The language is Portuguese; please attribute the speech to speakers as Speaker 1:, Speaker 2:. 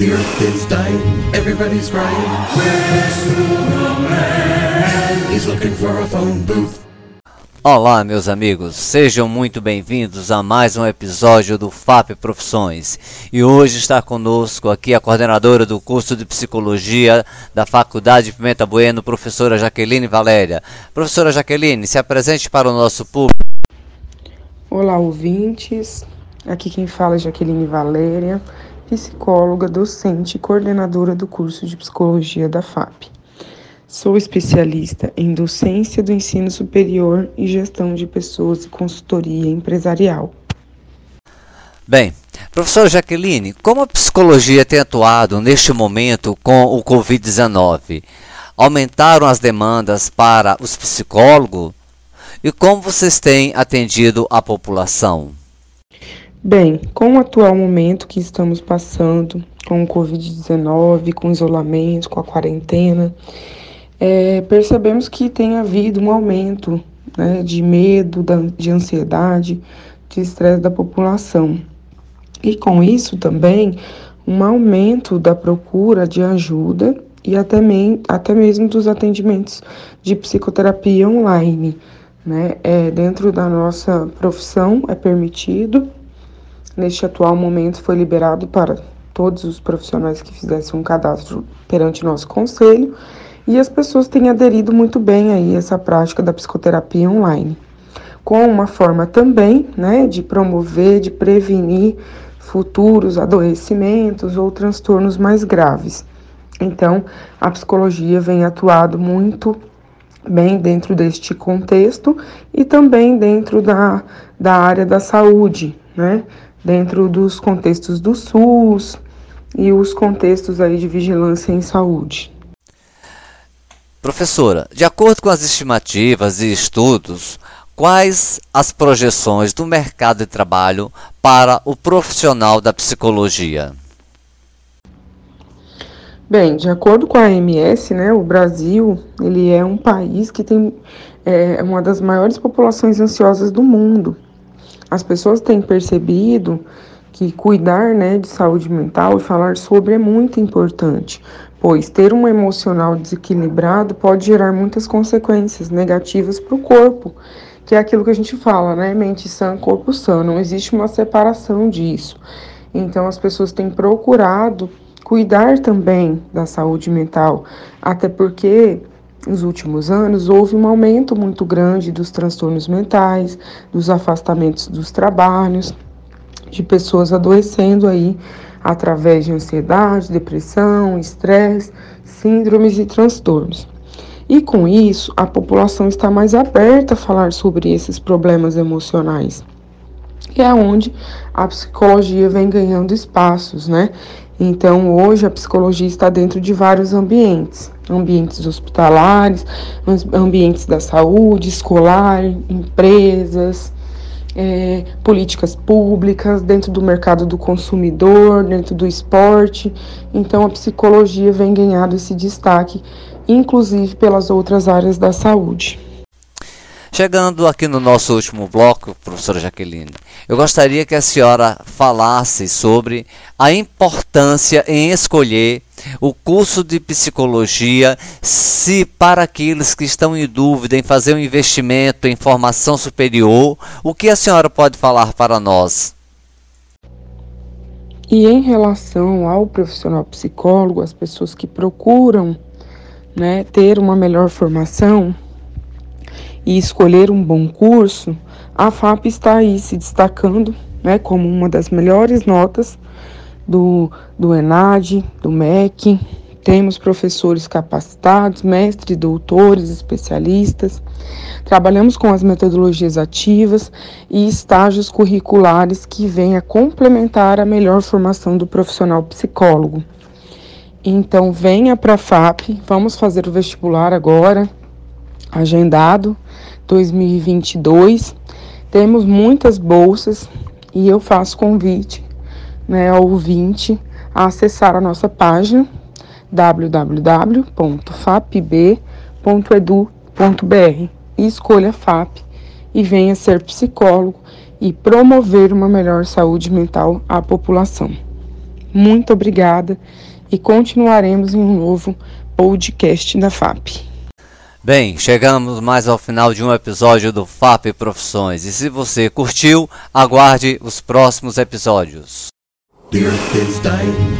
Speaker 1: The earth is dying, everybody's crying. Where's Superman? He's looking for a phone booth.
Speaker 2: Olá, meus amigos, sejam muito bem-vindos a mais um episódio do FAP Profissões. E hoje está conosco aqui a coordenadora do curso de Psicologia da Faculdade Pimenta Bueno, professora Jaqueline Valéria. Professora Jaqueline, se apresente para o nosso público.
Speaker 3: Olá, ouvintes. Aqui quem fala é Jaqueline Valéria, psicóloga, docente e coordenadora do curso de Psicologia da FAP. Sou especialista em docência do ensino superior e gestão de pessoas e consultoria empresarial.
Speaker 2: Bem, professora Jaqueline, como a psicologia tem atuado neste momento com o Covid-19? Aumentaram as demandas para os psicólogos? E como vocês têm atendido a população?
Speaker 3: Bem, com o atual momento que estamos passando, com o Covid-19, com o isolamento, com a quarentena, é, percebemos que tem havido um aumento né, de medo, de ansiedade, de estresse da população. E com isso também um aumento da procura de ajuda e até, me, até mesmo dos atendimentos de psicoterapia online. Né? É, dentro da nossa profissão é permitido. Neste atual momento foi liberado para todos os profissionais que fizessem um cadastro perante nosso conselho e as pessoas têm aderido muito bem aí essa prática da psicoterapia online, com uma forma também, né, de promover, de prevenir futuros adoecimentos ou transtornos mais graves. Então, a psicologia vem atuado muito bem dentro deste contexto e também dentro da, da área da saúde, né? Dentro dos contextos do SUS e os contextos aí de vigilância em saúde.
Speaker 2: Professora, de acordo com as estimativas e estudos, quais as projeções do mercado de trabalho para o profissional da psicologia?
Speaker 3: Bem, de acordo com a AMS, né, o Brasil ele é um país que tem é, uma das maiores populações ansiosas do mundo. As pessoas têm percebido que cuidar né, de saúde mental e falar sobre é muito importante, pois ter um emocional desequilibrado pode gerar muitas consequências negativas para o corpo, que é aquilo que a gente fala, né? Mente sã, corpo sã. Não existe uma separação disso. Então, as pessoas têm procurado cuidar também da saúde mental, até porque nos últimos anos houve um aumento muito grande dos transtornos mentais, dos afastamentos dos trabalhos, de pessoas adoecendo aí através de ansiedade, depressão, estresse, síndromes e transtornos. E com isso, a população está mais aberta a falar sobre esses problemas emocionais. E é onde a psicologia vem ganhando espaços, né? Então, hoje a psicologia está dentro de vários ambientes, ambientes hospitalares, ambientes da saúde, escolar, empresas, é, políticas públicas, dentro do mercado do consumidor, dentro do esporte. Então, a psicologia vem ganhando esse destaque, inclusive pelas outras áreas da saúde.
Speaker 2: Chegando aqui no nosso último bloco, professora Jaqueline, eu gostaria que a senhora falasse sobre a importância em escolher o curso de psicologia, se para aqueles que estão em dúvida em fazer um investimento em formação superior, o que a senhora pode falar para nós?
Speaker 3: E em relação ao profissional psicólogo, as pessoas que procuram né, ter uma melhor formação, e escolher um bom curso, a FAP está aí se destacando né, como uma das melhores notas do, do ENAD, do MEC. Temos professores capacitados, mestres, doutores, especialistas. Trabalhamos com as metodologias ativas e estágios curriculares que vêm a complementar a melhor formação do profissional psicólogo. Então, venha para a FAP, vamos fazer o vestibular agora, agendado 2022. Temos muitas bolsas e eu faço convite né, ao ouvinte a acessar a nossa página www.fapb.edu.br e escolha FAP e venha ser psicólogo e promover uma melhor saúde mental à população. Muito obrigada e continuaremos em um novo podcast da FAP.
Speaker 2: Bem, chegamos mais ao final de um episódio do FAP Profissões. E se você curtiu, aguarde os próximos episódios.
Speaker 1: The earth is dying.